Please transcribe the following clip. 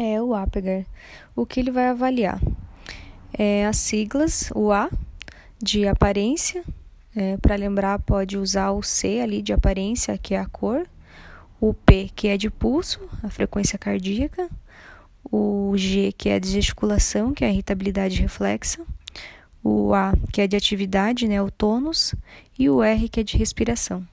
É o APGAR. O que ele vai avaliar? É as siglas, o A, de aparência. É, Para lembrar, pode usar o C ali de aparência, que é a cor. O P, que é de pulso, a frequência cardíaca. O G, que é de gesticulação, que é a irritabilidade reflexa. O A, que é de atividade, né, o tônus. E o R, que é de respiração.